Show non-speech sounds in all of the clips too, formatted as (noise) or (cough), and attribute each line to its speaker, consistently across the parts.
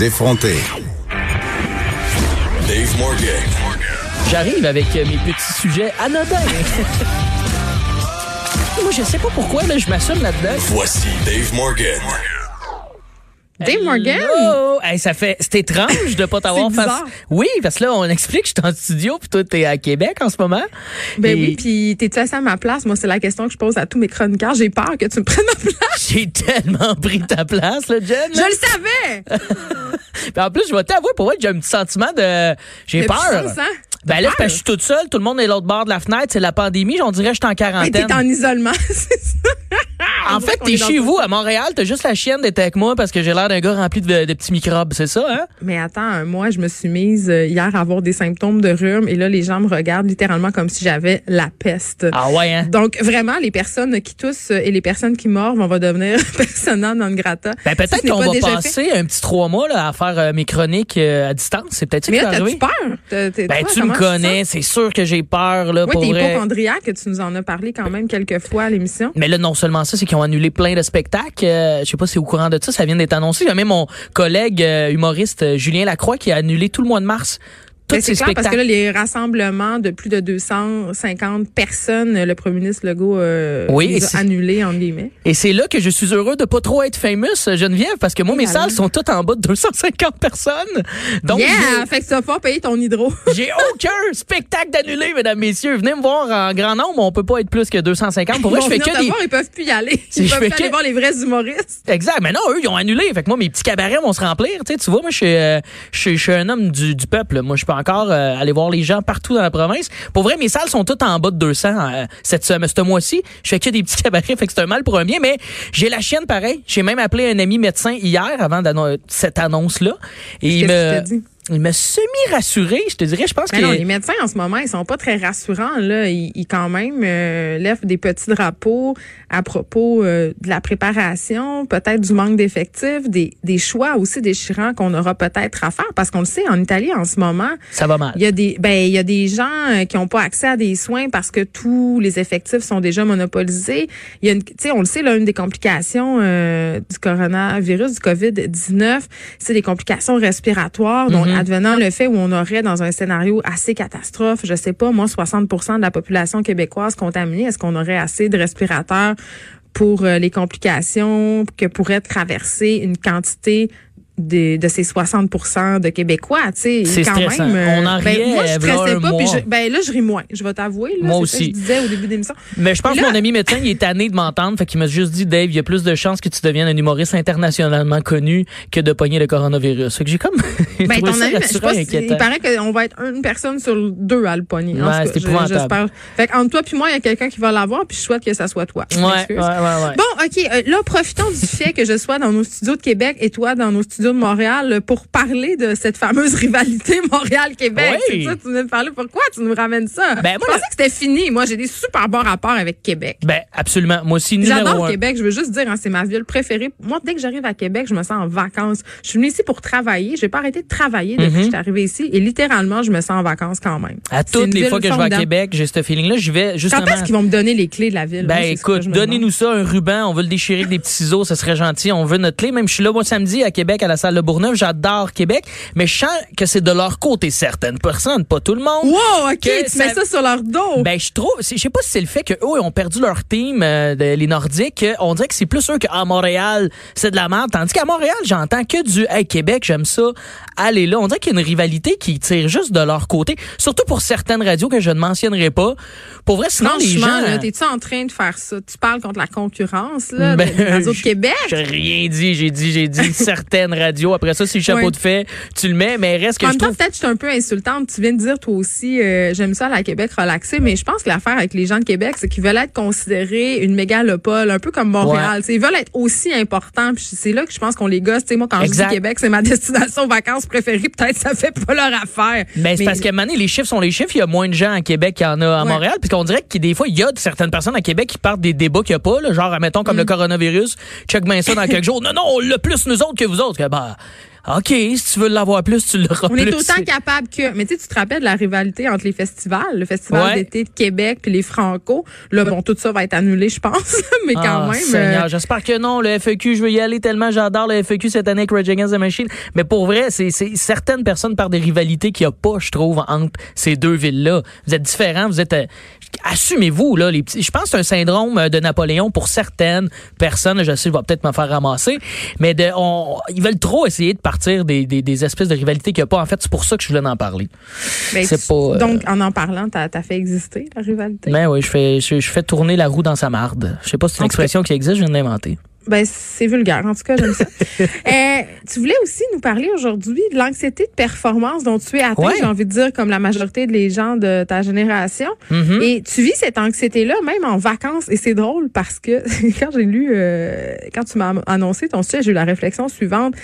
Speaker 1: Les effronter.
Speaker 2: Dave Morgan.
Speaker 3: J'arrive avec euh, mes petits sujets anodins. (laughs) Moi, je sais pas pourquoi, là, je m'assume là-dedans.
Speaker 2: Voici Dave Morgan.
Speaker 4: Dave Morgan?
Speaker 3: Hey, ça fait, c'est étrange de pas (laughs) t'avoir face. Oui, parce que là, on explique que je suis en studio puis toi, t'es à Québec en ce moment.
Speaker 4: Ben
Speaker 3: Et
Speaker 4: oui, puis t'es-tu assis à ma place? Moi, c'est la question que je pose à tous mes chroniqueurs. J'ai peur que tu me prennes ma place.
Speaker 3: J'ai tellement pris ta place, là, Jen.
Speaker 4: Je le savais!
Speaker 3: Puis (laughs) en plus, je vais t'avouer, pour moi, j'ai un petit sentiment de, j'ai peur.
Speaker 4: puissance, hein?
Speaker 3: Ben là,
Speaker 4: Peur?
Speaker 3: c'est parce que je suis toute seule, tout le monde est l'autre bord de la fenêtre, c'est la pandémie, on dirait que je suis en
Speaker 4: Mais
Speaker 3: quarantaine.
Speaker 4: t'es en isolement, (laughs) c'est ça?
Speaker 3: En fait, t'es chez vous, à Montréal, t'as juste la chienne d'être avec moi parce que j'ai l'air d'un gars rempli de, de petits microbes, c'est ça, hein?
Speaker 4: Mais attends, moi, je me suis mise euh, hier à avoir des symptômes de rhume et là, les gens me regardent littéralement comme si j'avais la peste.
Speaker 3: Ah ouais, hein?
Speaker 4: Donc, vraiment, les personnes qui toussent euh, et les personnes qui mordent, on va devenir (laughs) persona non grata.
Speaker 3: Ben peut-être qu'on
Speaker 4: pas
Speaker 3: va
Speaker 4: déjà fait.
Speaker 3: passer un petit trois mois là, à faire euh, mes chroniques euh, à distance. C'est peut-être ça
Speaker 4: Mais
Speaker 3: qui
Speaker 4: là,
Speaker 3: va
Speaker 4: t'as-tu
Speaker 3: arriver.
Speaker 4: peur? T'as-
Speaker 3: Ben
Speaker 4: toi,
Speaker 3: tu me connais, c'est sûr que j'ai peur là
Speaker 4: Oui,
Speaker 3: pour
Speaker 4: t'es
Speaker 3: vrai.
Speaker 4: hypochondriaque, tu nous en as parlé quand même quelques fois à l'émission.
Speaker 3: Mais là, non seulement ça, c'est qu'ils annulé plein de spectacles. Euh, je sais pas si au courant de ça, ça vient d'être annoncé. Il y même mon collègue euh, humoriste euh, Julien Lacroix qui a annulé tout le mois de mars.
Speaker 4: C'est clair parce que là, les rassemblements de plus de 250 personnes, le premier ministre Legault euh,
Speaker 3: Oui,
Speaker 4: les a annulés, entre guillemets.
Speaker 3: Et c'est là que je suis heureux de pas trop être famous, Geneviève, parce que moi, mes
Speaker 4: Et
Speaker 3: salles sont toutes en bas de 250 personnes. Donc,
Speaker 4: yeah! Fait que tu vas pas payer ton hydro. (laughs)
Speaker 3: j'ai aucun spectacle d'annulé, mesdames, messieurs. Venez me voir en grand nombre. On peut pas être plus que 250. Pour vrai, je fais que des...
Speaker 4: voir, ils peuvent plus y aller. (laughs) Ils
Speaker 3: je
Speaker 4: peuvent plus aller
Speaker 3: que-
Speaker 4: voir les vrais humoristes.
Speaker 3: Exact. Mais non, eux, ils ont annulé. Fait que moi, mes petits cabarets vont se remplir. Tu sais, tu vois, moi, je suis, euh, je suis, je suis un homme du, du peuple. Moi, je peux encore euh, aller voir les gens partout dans la province. Pour vrai, mes salles sont toutes en bas de 200 euh, cette semaine, ce mois-ci. Je fais que des petits cabarets, (laughs) fait que c'est un mal pour un bien. Mais j'ai la chienne pareil. J'ai même appelé un ami médecin hier avant cette annonce-là. Et il me, il m'a semi-rassuré. Je te dirais, je pense
Speaker 4: Mais
Speaker 3: que...
Speaker 4: non, les médecins en ce moment, ils sont pas très rassurants. Là, ils, ils quand même euh, lèvent des petits drapeaux à propos euh, de la préparation, peut-être du manque d'effectifs, des, des choix aussi déchirants qu'on aura peut-être à faire, parce qu'on le sait, en Italie en ce moment,
Speaker 3: Ça va mal.
Speaker 4: il y a des ben il y a des gens euh, qui n'ont pas accès à des soins parce que tous les effectifs sont déjà monopolisés. Il y a une tu sais on le sait là une des complications euh, du coronavirus du Covid-19, c'est des complications respiratoires donc. Advenant le fait où on aurait dans un scénario assez catastrophe, je sais pas moi 60% de la population québécoise contaminée, est-ce qu'on aurait assez de respirateurs pour euh, les complications que pourrait traverser une quantité de, de ces 60% de Québécois, tu sais,
Speaker 3: C'est
Speaker 4: quand
Speaker 3: stressant.
Speaker 4: même. euh,
Speaker 3: On en
Speaker 4: ben,
Speaker 3: riait,
Speaker 4: moi, je stressais pas, puis je- ben là, je ris moins. Je vais t'avouer, là.
Speaker 3: Moi
Speaker 4: ça que
Speaker 3: aussi.
Speaker 4: je disais au début de l'émission.
Speaker 3: Mais je pense
Speaker 4: Là-
Speaker 3: que mon ami médecin, il est tanné de m'entendre. Fait qu'il m'a juste dit, Dave, il y a plus de chances que tu deviennes un humoriste internationalement connu que de pogner le coronavirus. Fait que j'ai comme (laughs)
Speaker 4: Ben, ton ami, je
Speaker 3: inquiétant.
Speaker 4: il paraît qu'on va être une personne sur deux à le pogner.
Speaker 3: Ouais, c'est épouvantable.
Speaker 4: Fait qu'entre toi puis moi, il y a quelqu'un qui va l'avoir, puis je souhaite que ça soit toi.
Speaker 3: Ouais, ouais, ouais, ouais.
Speaker 4: Bon, OK. euh, là, profitons du fait que je sois dans nos studios de Québec et toi dans nos studios de Montréal pour parler de cette fameuse rivalité Montréal-Québec.
Speaker 3: Oui.
Speaker 4: C'est ça, tu venais de parler. Pourquoi tu nous ramènes ça?
Speaker 3: Ben, moi,
Speaker 4: je pensais que c'était fini. Moi, j'ai des super bons rapports avec Québec.
Speaker 3: Ben, absolument. Moi aussi,
Speaker 4: J'adore
Speaker 3: un.
Speaker 4: Québec. Je veux juste dire, hein, c'est ma ville préférée. Moi, dès que j'arrive à Québec, je me sens en vacances. Je suis venue ici pour travailler. Je vais pas arrêter de travailler depuis que je suis arrivée ici. Et littéralement, je me sens en vacances quand même.
Speaker 3: À toutes les fois que je vais à. Québec, j'ai ce feeling-là. J'y vais justement.
Speaker 4: Quand est-ce qu'ils vont me donner les clés de la ville?
Speaker 3: Ben
Speaker 4: Moi,
Speaker 3: écoute,
Speaker 4: je
Speaker 3: donnez-nous ça, un ruban, on veut le déchirer avec des petits ciseaux, ça serait gentil, on veut notre clé. Même je suis là moi samedi à Québec à la salle de Bourneuf, j'adore Québec, mais je sens que c'est de leur côté certaines personnes, pas tout le monde.
Speaker 4: Wow, OK, tu mets
Speaker 3: ça-
Speaker 4: sur leur dos.
Speaker 3: Ben je trouve, je sais pas si c'est le fait que eux ont perdu leur team, euh, de- les Nordiques, que on dirait que c'est plus eux qu'à Montréal c'est de la merde, tandis qu'à Montréal j'entends que du hey Québec j'aime ça, allez là, on dirait qu'il y a une rivalité qui tire juste de leur côté, surtout pour certaines radios que je ne mentionnerai pas. Pour vrai sinon les gens.
Speaker 4: là, t'es-tu en train de faire ça? Tu parles contre la concurrence, là,
Speaker 3: Ben,
Speaker 4: de, de Québec?
Speaker 3: J'ai rien dit, j'ai dit, j'ai dit (laughs) certaines Après ça, c'est le chapeau de fait, tu le mets, mais reste que
Speaker 4: En
Speaker 3: je trouve.
Speaker 4: peut-être que je suis un peu insultante. Tu viens de dire toi aussi, euh, j'aime ça à la Québec relaxé, mais je pense que l'affaire avec les gens de Québec, c'est qu'ils veulent être considérés une mégalopole, un peu comme Montréal. Ils veulent être aussi importants. Puis c'est là que je pense qu'on les gosse. Tu sais, moi, quand
Speaker 3: Exact.
Speaker 4: je dis Québec, c'est ma (laughs) destination vacances préférée. Peut-être ça fait pas leur affaire.
Speaker 3: Ben, c'est
Speaker 4: Mais-
Speaker 3: parce qu'à un les chiffres sont les chiffres. Il y a moins de gens à Québec qu'il y en a à
Speaker 4: Ouais.
Speaker 3: Montréal. Puis qu'on dirait que des fois, il y a certaines personnes à Québec qui partent des débats qu'il n'y a pas. Là, genre, admettons,
Speaker 4: Mm.
Speaker 3: comme le coronavirus. Check bien ça dans (laughs) quelques jours. Non, non, on l'a plus nous autres que vous autres. Bah, OK, si tu veux l'avoir plus, tu l'auras
Speaker 4: On
Speaker 3: plus.
Speaker 4: est autant capable que. Mais tu sais, tu te rappelles de la rivalité entre les festivals, le festival
Speaker 3: Ouais.
Speaker 4: d'été de Québec puis les Franco. Là, bon, tout ça va être annulé, je pense. (laughs) mais quand
Speaker 3: Ah,
Speaker 4: même.
Speaker 3: Seigneur,
Speaker 4: euh,
Speaker 3: j'espère que non. Le FEQ, je veux y aller tellement. J'adore le FEQ cette année avec Rage Against the Machine. Mais pour vrai, c'est c'est certaines personnes par des rivalités qu'il n'y a pas, je trouve, entre ces deux villes-là. Vous êtes différents, vous êtes... Assumez-vous, là, les petits. Je pense que c'est un syndrome euh, de Napoléon pour certaines personnes. Je sais, je vais peut-être me faire ramasser. Mais de, on, ils veulent trop essayer de partir des, des, des espèces de rivalités qu'il n'y a pas. En fait, c'est pour ça que je voulais en parler.
Speaker 4: ben,
Speaker 3: c'est pas, euh,
Speaker 4: Donc, en en parlant, t'as as fait exister la rivalité?
Speaker 3: Mais oui, je fais, je, je fais tourner la roue dans sa marde. Je sais pas si c'est une expression qui existe, je viens de l'inventer.
Speaker 4: Ben, c'est vulgaire. En tout cas, j'aime ça. (laughs) Euh, tu voulais aussi nous parler aujourd'hui de l'anxiété de performance dont tu es atteint,
Speaker 3: Ouais.
Speaker 4: j'ai envie de dire, comme la majorité des gens de ta génération.
Speaker 3: Mhm.
Speaker 4: Et tu vis cette anxiété-là même en vacances. Et c'est drôle parce que (laughs) quand j'ai lu, euh, quand tu m'as annoncé ton sujet, j'ai eu la réflexion suivante.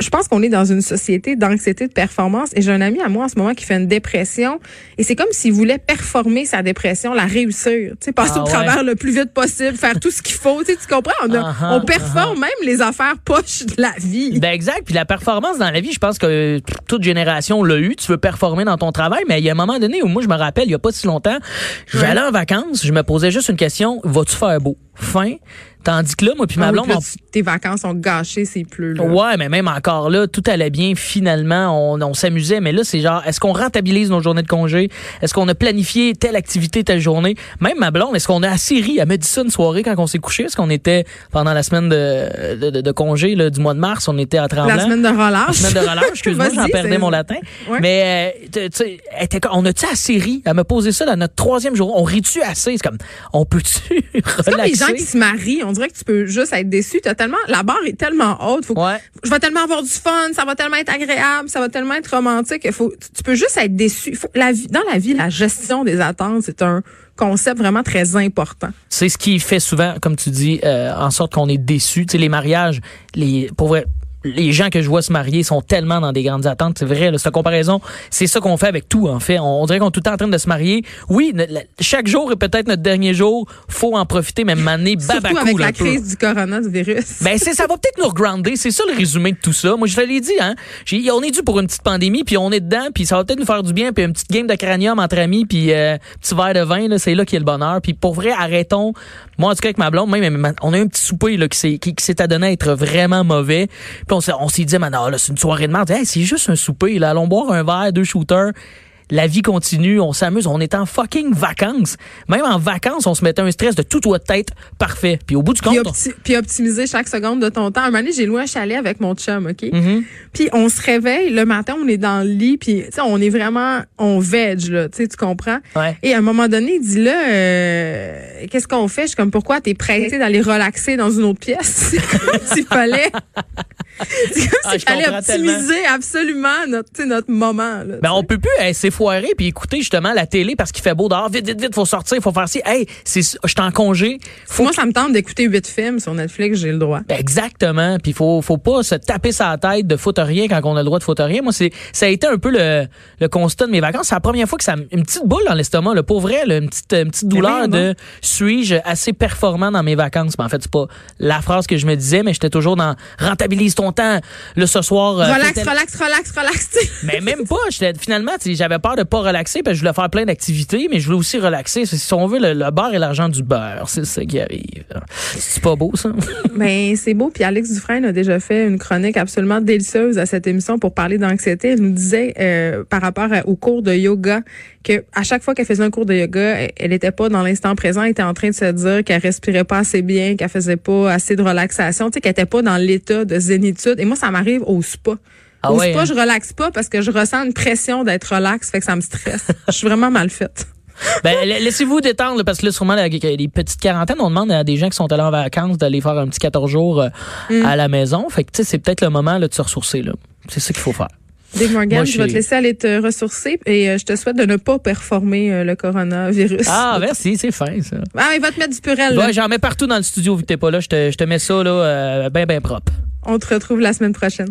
Speaker 4: Je pense qu'on est dans une société d'anxiété de performance. Et j'ai un ami à moi en ce moment qui fait une dépression. Et c'est comme s'il voulait performer sa dépression, la réussir. Tu sais, passer
Speaker 3: Ah
Speaker 4: au
Speaker 3: ouais.
Speaker 4: travers le plus vite possible, faire tout ce qu'il faut. Tu sais, tu comprends? On, a-
Speaker 3: Ah-ha,
Speaker 4: on performe même les affaires poches de la vie.
Speaker 3: Ben exact. Puis la performance dans la vie, je pense que toute génération l'a eu. Tu veux performer dans ton travail, mais il y a un moment donné où moi, je me rappelle, il y a pas si longtemps, j'allais en vacances, je me posais juste une question vas-tu faire beau? Fin. Tandis que là, moi puis ma
Speaker 4: Ah oui,
Speaker 3: blonde,
Speaker 4: là, tes vacances sont gâchées s'il pleut. là.
Speaker 3: Ouais, mais même encore là, tout allait bien. Finalement, on, on s'amusait. Mais là, c'est genre, est-ce qu'on rentabilise nos journées de congé? Est-ce qu'on a planifié telle activité, telle journée? Même ma blonde, est-ce qu'on a assez ri? Elle m'a dit ça une soirée quand on s'est couché. Est-ce qu'on était, pendant la semaine de, de, de- de congé là, du mois de mars, on était à Tremblant?
Speaker 4: La semaine de relâche.
Speaker 3: La semaine de relâche, (laughs) excuse-moi, j'en perdais
Speaker 4: c'est-
Speaker 3: mon latin.
Speaker 4: Ouais.
Speaker 3: Mais, euh, tu- on a-tu assez ri? Elle m'a posé ça dans notre troisième jour. On rit-tu assez? C'est comme, on peut-tu (laughs)
Speaker 4: C'est gens qui se marient, on dirait que tu peux juste être déçu. T'as tellement, la barre est tellement haute. Faut,
Speaker 3: Ouais.
Speaker 4: Je vais tellement avoir du fun, ça va tellement être agréable, ça va tellement être romantique. Il Faut, tu- tu peux juste être déçu. Faut, la vie, dans la vie, la gestion des attentes, c'est un concept vraiment très important.
Speaker 3: C'est ce qui fait souvent, comme tu dis, euh, en sorte qu'on est déçu. Tu sais, les mariages, les, pour vrai, les gens que je vois se marier sont tellement dans des grandes attentes. C'est vrai, là, cette comparaison, c'est ça qu'on fait avec tout, en fait. On, on dirait qu'on est tout le temps en train de se marier. Oui, ne- la- chaque jour est peut-être notre dernier jour. Faut en profiter, même
Speaker 4: Surtout
Speaker 3: babacou,
Speaker 4: avec
Speaker 3: là,
Speaker 4: la
Speaker 3: peu.
Speaker 4: crise du coronavirus.
Speaker 3: Ben c'est ça va peut-être nous regrounder, c'est ça le résumé de tout ça. Moi je te l'ai dit hein, J'ai- on est dû pour une petite pandémie puis on est dedans puis ça va peut-être nous faire du bien puis une petite game de cranium entre amis puis euh, petit verre de vin là, c'est là qu'il y a le bonheur. Puis pour vrai arrêtons. Moi en tout cas avec ma blonde même même, on a eu un petit souper là qui s'est qui, qui s'est adonné à être vraiment mauvais. Puis on s'est dit man, ah, c'est une soirée de merde. C'est juste un souper là, allons boire un verre, deux shooters. La vie continue, on s'amuse, on est en fucking vacances. Même en vacances, on se mettait un stress de tout doit être parfait. Puis au bout du compte,
Speaker 4: Puis,
Speaker 3: on-
Speaker 4: puis optimiser chaque seconde de ton temps. Un moment donné, j'ai loué un chalet avec mon chum, OK?
Speaker 3: Mhm.
Speaker 4: Puis on se réveille, le matin, on est dans le lit, puis tu sais, on est vraiment, on veg, là, tu sais, tu comprends?
Speaker 3: Ouais.
Speaker 4: Et à un moment donné, il dit là, euh, qu'est-ce qu'on fait? Je suis comme, pourquoi t'es pressé d'aller relaxer dans une autre pièce? C'est (laughs) s'il fallait, (laughs) c'est comme
Speaker 3: Ah,
Speaker 4: s'il fallait
Speaker 3: tellement.
Speaker 4: optimiser absolument notre, tu sais, notre moment, là.
Speaker 3: Ben, on peut plus hey, s'effoirer puis écouter justement la télé parce qu'il fait beau dehors. Vite, vite, vite, faut sortir, faut faire ci. Hey, c'est, je suis en congé. Faut
Speaker 4: Moi, ça me tente d'écouter huit films sur Netflix, j'ai le droit.
Speaker 3: Ben, Exactement. Puis faut faut pas se taper sa tête de foutre rien quand on a le droit de foutre rien. Moi c'est ça a été un peu le, le constat de mes vacances. C'est la première fois que ça une petite boule dans l'estomac, le pour vrai, là, une petite une petite douleur de suis-je assez performant dans mes vacances? Ben, en fait c'est pas la phrase que je me disais, mais j'étais toujours dans rentabilise ton temps. Le ce soir. euh,
Speaker 4: Relax, relax, relax, relax, sais.
Speaker 3: mais même pas. j'étais- Finalement, j'avais peur de pas relaxer je voulais faire plein d'activités, mais je voulais aussi relaxer. Si on veut, le, beurre et l'argent du beurre, c'est ça qui arrive. C'est pas beau, ça? (laughs)
Speaker 4: Ben, c'est beau. Puis Alex Dufresne a déjà fait une chronique absolument délicieuse à cette émission pour parler d'anxiété. Elle nous disait euh, par rapport au cours de yoga que à chaque fois qu'elle faisait un cours de yoga, elle- elle n'était pas dans l'instant présent, elle était en train de se dire qu'elle respirait pas assez bien, qu'elle faisait pas assez de relaxation, tu sais, qu'elle était pas dans l'état de zénitude. Et moi, ça m'arrive au spa.
Speaker 3: Ah ouais,
Speaker 4: spa,
Speaker 3: hein?
Speaker 4: je relaxe pas parce que je ressens une pression d'être relax, fait que ça me stresse. je suis vraiment mal faite. (laughs)
Speaker 3: Ben, la- laissez-vous détendre, parce que là, sûrement, les petites quarantaines, on demande à des gens qui sont allés en vacances d'aller faire un petit 14 jours euh,
Speaker 4: Mm.
Speaker 3: à la maison. Fait que, tu sais, c'est peut-être le moment là, de se ressourcer, là. C'est ça qu'il faut faire.
Speaker 4: Dave Morgan,
Speaker 3: Moi,
Speaker 4: je vais te laisser aller te ressourcer et euh, je te souhaite de ne pas performer euh, le coronavirus.
Speaker 3: Ah, merci, c'est fin, ça.
Speaker 4: Ah, il va te mettre du purel. là.
Speaker 3: Ouais, j'en mets partout dans le studio vu que t'es pas là. Je te, je te mets ça, là, euh, ben, ben propre.
Speaker 4: On te retrouve la semaine prochaine.